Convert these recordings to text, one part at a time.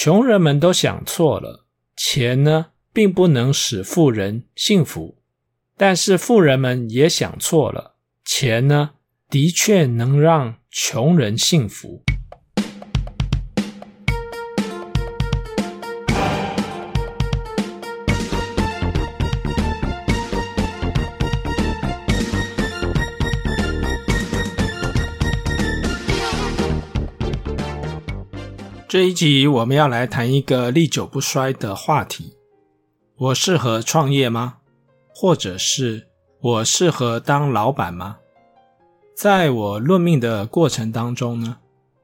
穷人们都想错了，钱呢，并不能使富人幸福。但是富人们也想错了，钱呢，的确能让穷人幸福。这一集我们要来谈一个历久不衰的话题：我适合创业吗？或者是我适合当老板吗？在我论命的过程当中呢，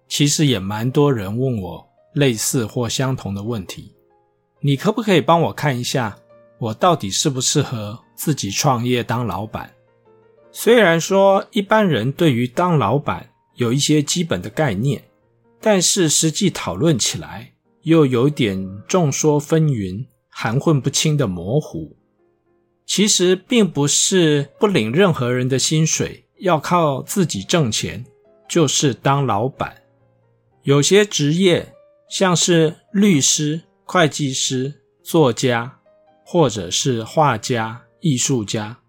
其实也蛮多人问我类似或相同的问题。你可不可以帮我看一下，我到底适不适合自己创业当老板？虽然说一般人对于当老板有一些基本的概念，但是实际讨论起来又有点众说纷纭、含混不清的模糊。其实并不是不领任何人的薪水，要靠自己挣钱，就是当老板。有些职业，像是律师、会计师、作家，或者是画家、艺术家，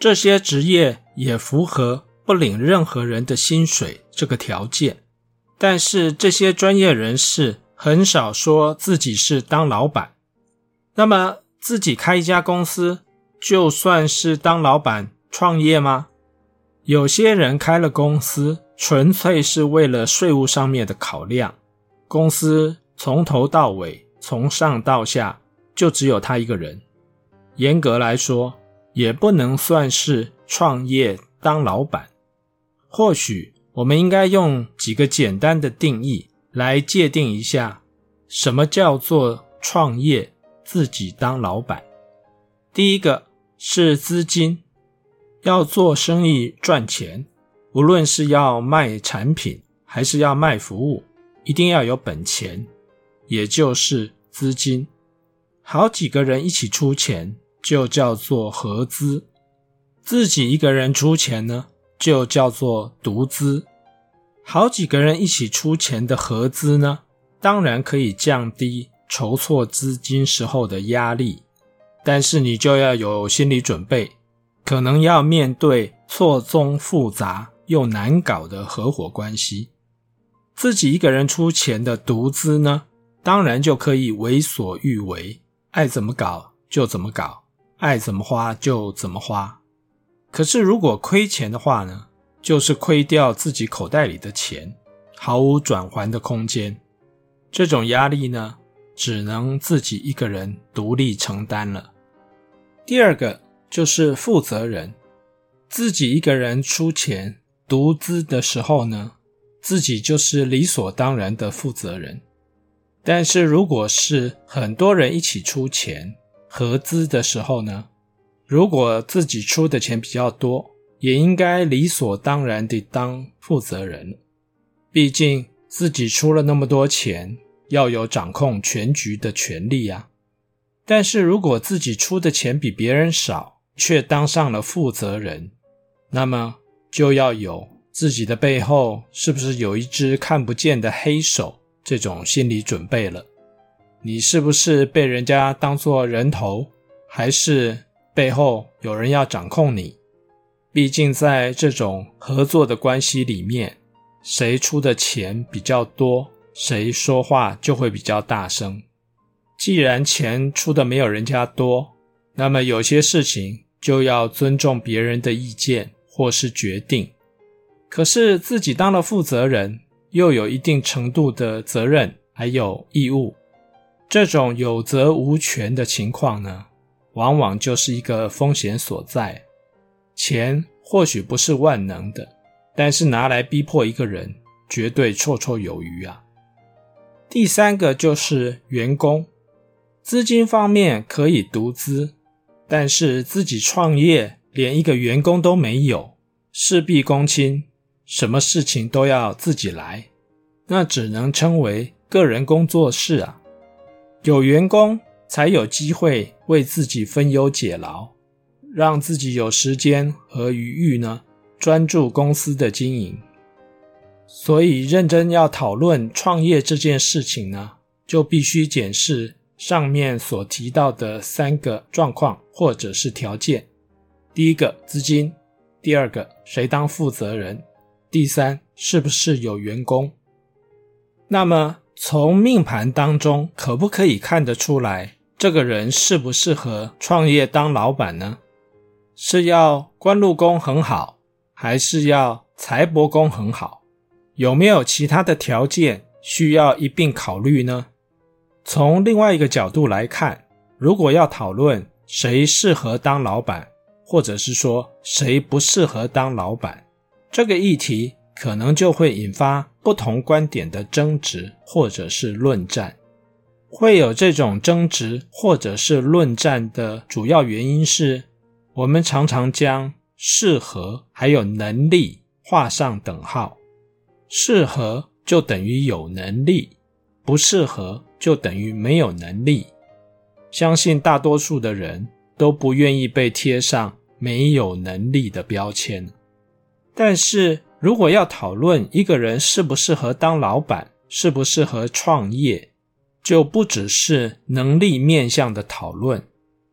这些职业也符合不领任何人的薪水这个条件。但是这些专业人士很少说自己是当老板。那么自己开一家公司，就算是当老板创业吗？有些人开了公司，纯粹是为了税务上面的考量。公司从头到尾，从上到下，就只有他一个人。严格来说，也不能算是创业当老板。或许我们应该用几个简单的定义来界定一下，什么叫做创业，自己当老板。第一个。是资金，要做生意赚钱，无论是要卖产品还是要卖服务，一定要有本钱，也就是资金。好几个人一起出钱，就叫做合资；自己一个人出钱呢，就叫做独资。好几个人一起出钱的合资呢，当然可以降低筹措资金时候的压力。但是你就要有心理准备，可能要面对错综复杂又难搞的合伙关系。自己一个人出钱的独资呢，当然就可以为所欲为，爱怎么搞就怎么搞，爱怎么花就怎么花。可是如果亏钱的话呢，就是亏掉自己口袋里的钱，毫无转还的空间。这种压力呢，只能自己一个人独立承担了。第二个就是负责人，自己一个人出钱独资的时候呢，自己就是理所当然的负责人。但是如果是很多人一起出钱合资的时候呢，如果自己出的钱比较多，也应该理所当然地当负责人。毕竟自己出了那么多钱，要有掌控全局的权利啊。但是如果自己出的钱比别人少，却当上了负责人，那么就要有自己的背后是不是有一只看不见的黑手这种心理准备了。你是不是被人家当做人头，还是背后有人要掌控你？毕竟在这种合作的关系里面，谁出的钱比较多，谁说话就会比较大声。既然钱出的没有人家多，那么有些事情就要尊重别人的意见或是决定。可是自己当了负责人，又有一定程度的责任还有义务，这种有责无权的情况呢，往往就是一个风险所在。钱或许不是万能的，但是拿来逼迫一个人，绝对绰绰有余啊。第三个就是员工。资金方面可以独资，但是自己创业连一个员工都没有，事必躬亲，什么事情都要自己来，那只能称为个人工作室啊。有员工才有机会为自己分忧解劳，让自己有时间和余裕呢，专注公司的经营。所以认真要讨论创业这件事情呢，就必须检视上面所提到的三个状况或者是条件：第一个，资金；第二个，谁当负责人；第三，是不是有员工。那么，从命盘当中可不可以看得出来，这个人适不适合创业当老板呢？是要官禄宫很好，还是要财帛宫很好？有没有其他的条件需要一并考虑呢？从另外一个角度来看，如果要讨论谁适合当老板，或者是说谁不适合当老板，这个议题可能就会引发不同观点的争执或者是论战。会有这种争执或者是论战的主要原因是，我们常常将适合还有能力画上等号，适合就等于有能力，不适合就等于没有能力。相信大多数的人都不愿意被贴上没有能力的标签。但是如果要讨论一个人适不适合当老板，适不适合创业，就不只是能力面向的讨论，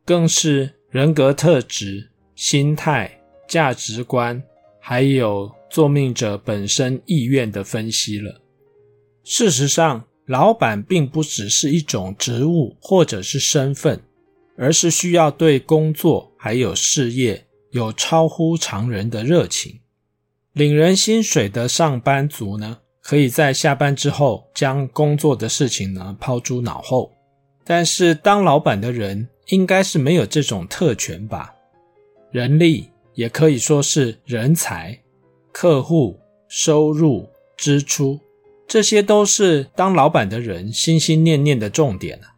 更是人格特质、心态、价值观，还有作命者本身意愿的分析了。事实上，老板并不只是一种职务或者是身份，而是需要对工作还有事业有超乎常人的热情。领人薪水的上班族呢，可以在下班之后将工作的事情呢抛诸脑后，但是当老板的人应该是没有这种特权吧？人力也可以说是人才、客户、收入、支出。这些都是当老板的人心心念念的重点啊！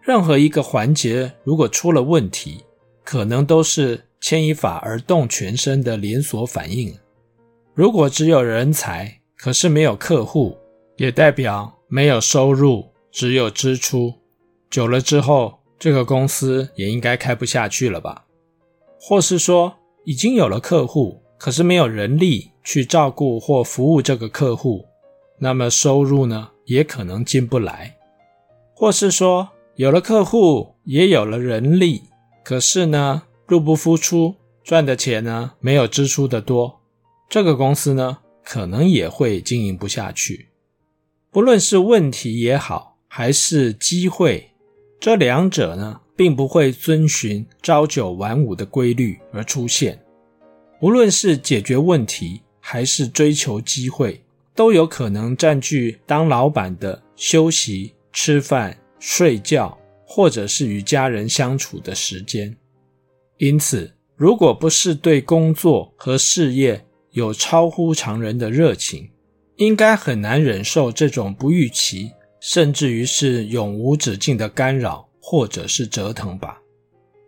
任何一个环节如果出了问题，可能都是牵一发而动全身的连锁反应。如果只有人才，可是没有客户，也代表没有收入，只有支出。久了之后，这个公司也应该开不下去了吧？或是说，已经有了客户，可是没有人力去照顾或服务这个客户。那么收入呢，也可能进不来，或是说有了客户，也有了人力，可是呢，入不敷出，赚的钱呢，没有支出的多，这个公司呢，可能也会经营不下去。不论是问题也好，还是机会，这两者呢，并不会遵循朝九晚五的规律而出现。无论是解决问题，还是追求机会。都有可能占据当老板的休息、吃饭、睡觉，或者是与家人相处的时间。因此，如果不是对工作和事业有超乎常人的热情，应该很难忍受这种不预期，甚至于是永无止境的干扰或者是折腾吧。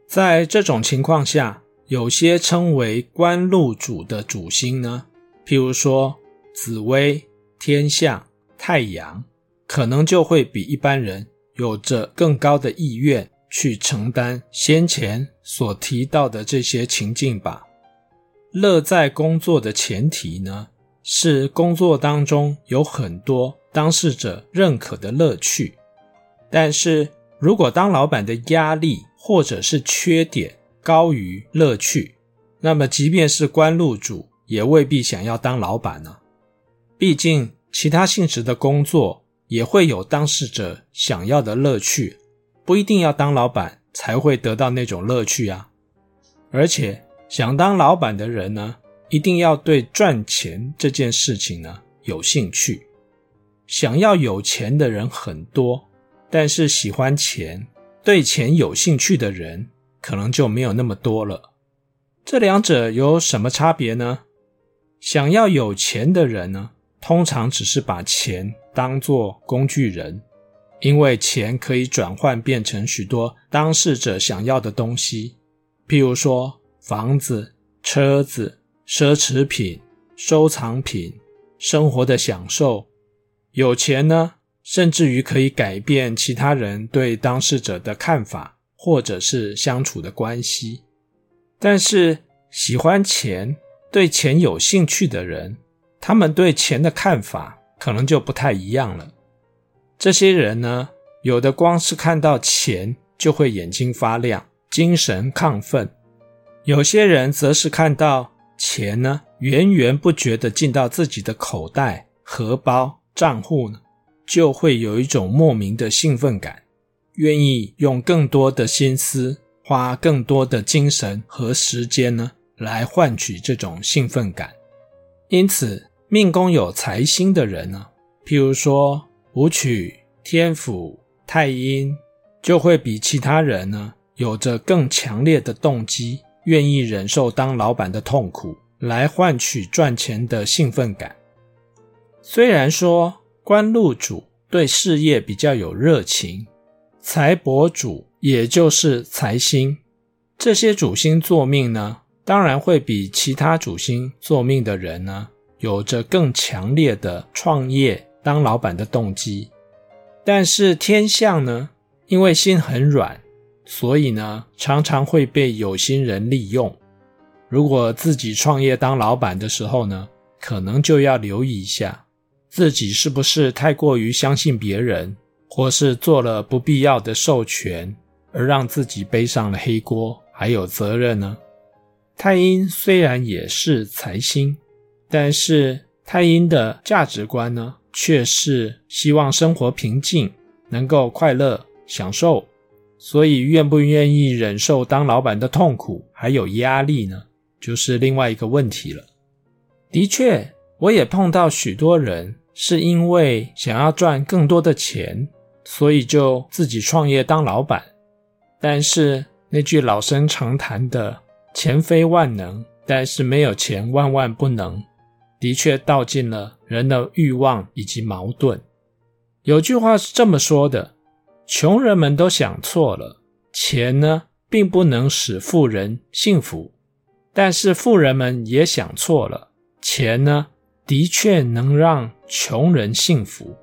在这种情况下，有些称为官禄主的主星呢，譬如说，紫微、天象、太阳，可能就会比一般人有着更高的意愿去承担先前所提到的这些情境吧。乐在工作的前提呢，是工作当中有很多当事者认可的乐趣。但是如果当老板的压力或者是缺点高于乐趣，那么即便是官禄主，也未必想要当老板呢。毕竟，其他性质的工作也会有当事者想要的乐趣，不一定要当老板才会得到那种乐趣啊。而且，想当老板的人呢，一定要对赚钱这件事情呢有兴趣。想要有钱的人很多，但是喜欢钱、对钱有兴趣的人可能就没有那么多了。这两者有什么差别呢？想要有钱的人呢，通常只是把钱当作工具人，因为钱可以转换变成许多当事者想要的东西，譬如说房子、车子、奢侈品、收藏品、生活的享受。有钱呢，甚至于可以改变其他人对当事者的看法，或者是相处的关系。但是喜欢钱、对钱有兴趣的人，他们对钱的看法可能就不太一样了。这些人呢，有的光是看到钱就会眼睛发亮，精神亢奋；有些人则是看到钱呢，源源不绝的进到自己的口袋、荷包、账户呢，就会有一种莫名的兴奋感，愿意用更多的心思，花更多的精神和时间呢，来换取这种兴奋感。因此，命宫有财星的人呢，譬如说武曲、天府、太阴，就会比其他人呢，有着更强烈的动机，愿意忍受当老板的痛苦。来换取赚钱的兴奋感。虽然说官禄主对事业比较有热情，财帛主也就是财星，这些主星坐命呢，当然会比其他主星坐命的人呢，有着更强烈的创业当老板的动机。但是天相呢，因为心很软，所以呢，常常会被有心人利用。如果自己创业当老板的时候呢，可能就要留意一下，自己是不是太过于相信别人，或是做了不必要的授权，而让自己背上了黑锅，还有责任呢？太阴虽然也是财星，但是太阴的价值观呢，却是希望生活平静，能够快乐享受，所以愿不愿意忍受当老板的痛苦还有压力呢？就是另外一个问题了。的确，我也碰到许多人是因为想要赚更多的钱，所以就自己创业当老板。但是那句老生常谈的“钱非万能，但是没有钱万万不能”，的确道尽了人的欲望以及矛盾。有句话是这么说的：“穷人们都想错了，钱呢，并不能使富人幸福。”但是富人们也想错了，钱呢，的确能让穷人幸福。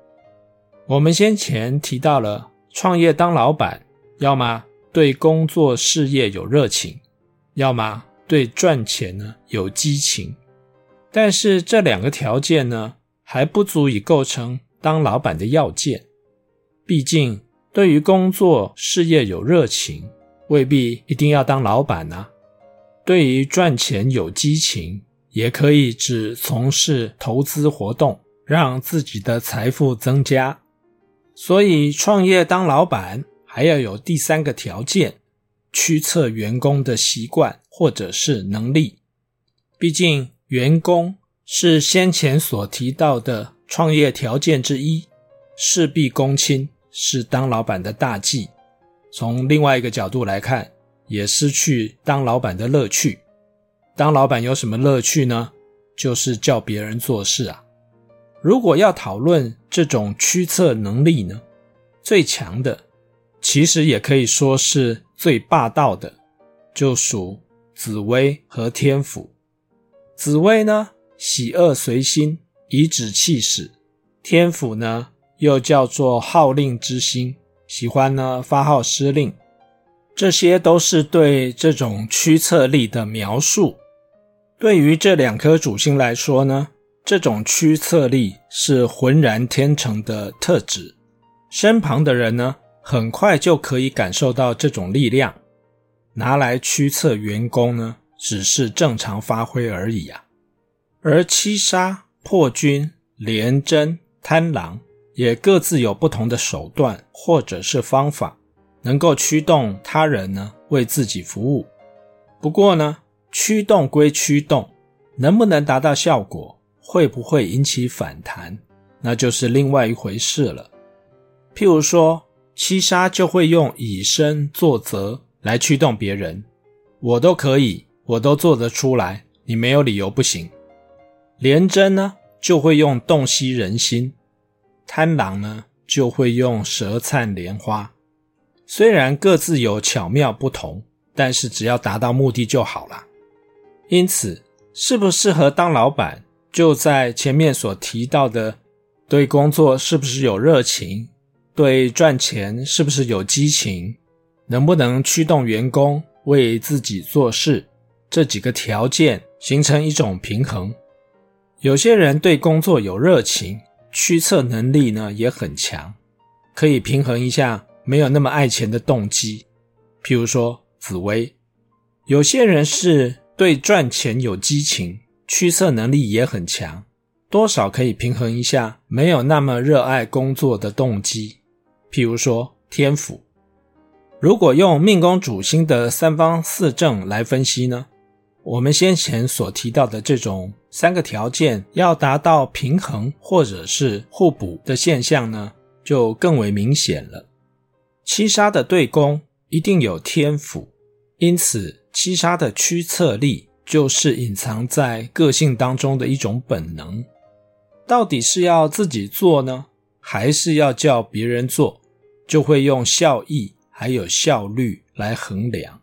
我们先前提到了创业当老板，要么对工作事业有热情，要么对赚钱呢有激情。但是这两个条件呢，还不足以构成当老板的要件。毕竟，对于工作事业有热情，未必一定要当老板呢、对于赚钱有激情，也可以只从事投资活动，让自己的财富增加。所以创业当老板还要有第三个条件：驱策员工的习惯或者是能力。毕竟员工是先前所提到的创业条件之一，事必躬亲是当老板的大忌。从另外一个角度来看，也失去当老板的乐趣。当老板有什么乐趣呢？就是叫别人做事啊。如果要讨论这种驱策能力呢，最强的，其实也可以说是最霸道的，就属紫薇和天府。紫薇呢，喜恶随心，颐指气使；天府呢，又叫做号令之星，喜欢呢发号施令。这些都是对这种驱策力的描述。对于这两颗主星来说呢，这种驱策力是浑然天成的特质。身旁的人呢，很快就可以感受到这种力量，拿来驱策员工呢，只是正常发挥而已啊。而七杀、破军、廉贞、贪狼也各自有不同的手段或者是方法。能够驱动他人呢，为自己服务。不过呢，驱动归驱动，能不能达到效果，会不会引起反弹，那就是另外一回事了。譬如说，七杀就会用以身作则来驱动别人，我都可以，我都做得出来，你没有理由不行。廉贞呢，就会用洞悉人心；贪狼呢，就会用舌灿莲花。虽然各自有巧妙不同，但是只要达到目的就好了。因此，适不适合当老板，就在前面所提到的，对工作是不是有热情，对赚钱是不是有激情，能不能驱动员工为自己做事，这几个条件形成一种平衡。有些人对工作有热情，驱策能力呢也很强。可以平衡一下没有那么爱钱的动机。譬如说紫薇，有些人是对赚钱有激情，驱策能力也很强，多少可以平衡一下没有那么热爱工作的动机。譬如说天府，如果用命宫主星的三方四正来分析呢，我们先前所提到的这种三个条件要达到平衡或者是互补的现象呢，就更为明显了。七杀的对宫一定有天府，因此七杀的驱策力就是隐藏在个性当中的一种本能。到底是要自己做呢，还是要叫别人做？就会用效益还有效率来衡量，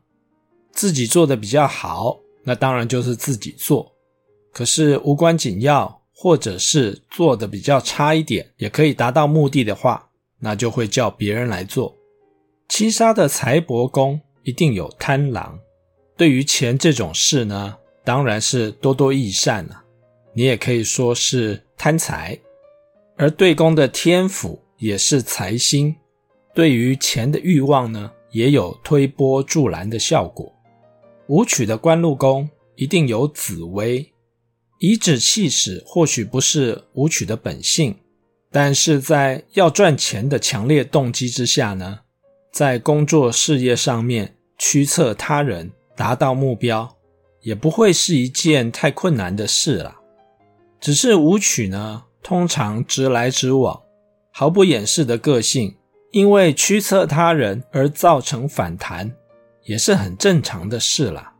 自己做的比较好。那当然就是自己做，可是无关紧要，或者是做的比较差一点，也可以达到目的的话，那就会叫别人来做。七杀的财帛宫一定有贪狼，对于钱这种事呢，当然是多多益善了。你也可以说是贪财，而对宫的天府也是财星，对于钱的欲望呢，也有推波助澜的效果。武曲的官禄宫一定有紫微，颐指气使或许不是武曲的本性，但是在要赚钱的强烈动机之下呢，在工作事业上面驱策他人达到目标，也不会是一件太困难的事了。只是武曲呢，通常直来直往，毫不掩饰的个性，因为驱策他人而造成反弹。也是很正常的事啦。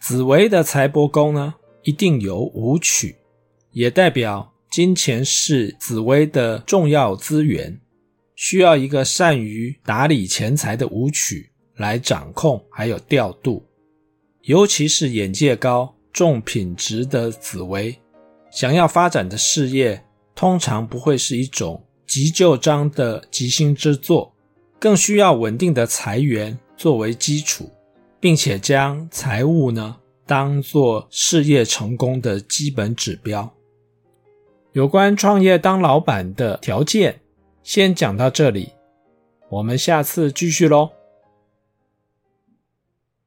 紫薇的财帛宫呢，一定有武曲，也代表金钱是紫薇的重要资源，需要一个善于打理钱财的武曲来掌控还有调度。尤其是眼界高、重品质的紫薇，想要发展的事业，通常不会是一种急就章的吉星之作，更需要稳定的财源。作为基础，并且将财务呢当做事业成功的基本指标。有关创业当老板的条件，先讲到这里，我们下次继续喽。